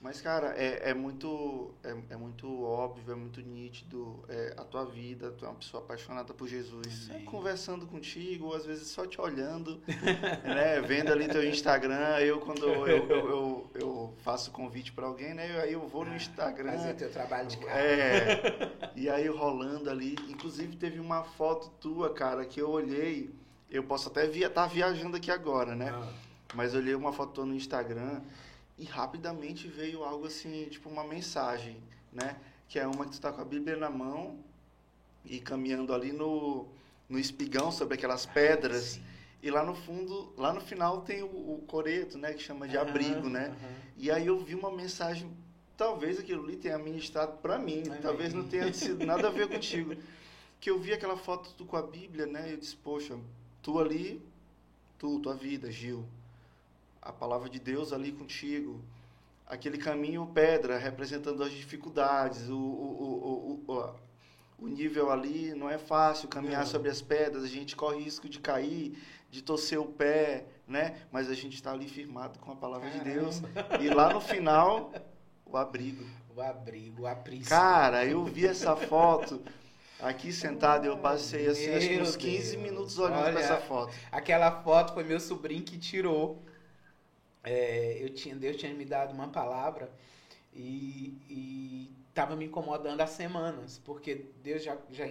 Mas, cara, é, é muito é, é muito óbvio, é muito nítido é, a tua vida, tu é uma pessoa apaixonada por Jesus. É, conversando contigo, às vezes só te olhando, né? Vendo ali teu Instagram, eu quando eu, eu, eu, eu faço convite para alguém, né? Aí eu vou no Instagram. Fazer teu trabalho de casa. É. e aí rolando ali. Inclusive teve uma foto tua, cara, que eu olhei. Eu posso até estar tá viajando aqui agora, né? Ah. Mas eu olhei uma foto tua no Instagram e rapidamente veio algo assim, tipo uma mensagem, né? Que é uma que tu está com a Bíblia na mão e caminhando ali no, no espigão sobre aquelas pedras. Ah, e lá no fundo, lá no final tem o, o coreto, né? Que chama de uhum, abrigo, né? Uhum. E aí eu vi uma mensagem, talvez aquilo ali tenha ministrado para mim, talvez não tenha sido nada a ver contigo. Que eu vi aquela foto tu com a Bíblia, né? E eu disse, poxa, tu ali, tu, tua vida, Gil a palavra de Deus ali contigo, aquele caminho pedra representando as dificuldades, o, o, o, o, o nível ali não é fácil caminhar sobre as pedras, a gente corre risco de cair, de torcer o pé, né? Mas a gente está ali firmado com a palavra Caramba. de Deus. E lá no final, o abrigo. O abrigo, a prisão. Cara, eu vi essa foto. Aqui sentado, eu passei assim, acho que uns 15 Deus. minutos olhando para essa foto. Aquela foto foi meu sobrinho que tirou é, eu tinha, Deus tinha me dado uma palavra e estava me incomodando há semanas, porque Deus já, já,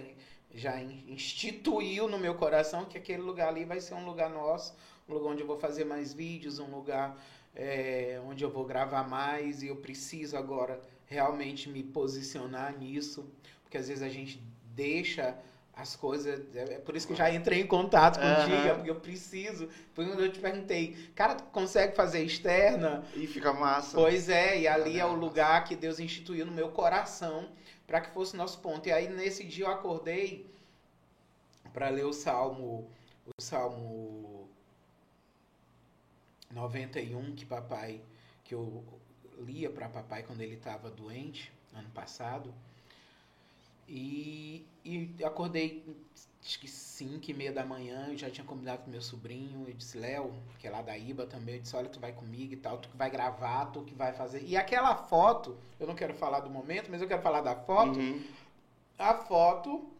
já instituiu no meu coração que aquele lugar ali vai ser um lugar nosso, um lugar onde eu vou fazer mais vídeos, um lugar é, onde eu vou gravar mais e eu preciso agora realmente me posicionar nisso, porque às vezes a gente deixa as coisas. É, é por isso que eu já entrei em contato contigo, uhum. porque eu preciso. Foi quando eu te perguntei, cara, tu consegue fazer externa? E fica massa. Pois é, e ali é o lugar que Deus instituiu no meu coração para que fosse nosso ponto. E aí nesse dia eu acordei para ler o Salmo, o Salmo 91 que papai que eu lia para papai quando ele estava doente ano passado. E, e acordei, acho que 5 e meia da manhã, eu já tinha combinado com meu sobrinho, eu disse, Léo, que é lá da Iba também, eu disse, olha, tu vai comigo e tal, tu que vai gravar, tu que vai fazer. E aquela foto, eu não quero falar do momento, mas eu quero falar da foto. Uhum. A foto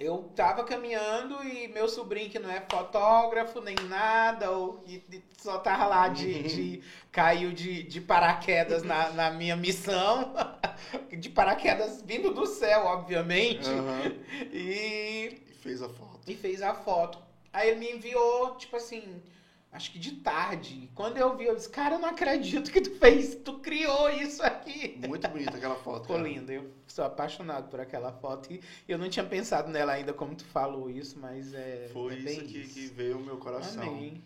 eu tava caminhando e meu sobrinho, que não é fotógrafo nem nada, ou só tava lá de. de caiu de, de paraquedas na, na minha missão. de paraquedas vindo do céu, obviamente. Uhum. E. E fez a foto. E fez a foto. Aí ele me enviou, tipo assim acho que de tarde. Quando eu vi, eu disse, cara, eu não acredito que tu fez, tu criou isso aqui. Muito bonita aquela foto. Ficou linda, eu sou apaixonado por aquela foto e eu não tinha pensado nela ainda como tu falou isso, mas é. Foi é isso, que, isso que veio o meu coração. Amém.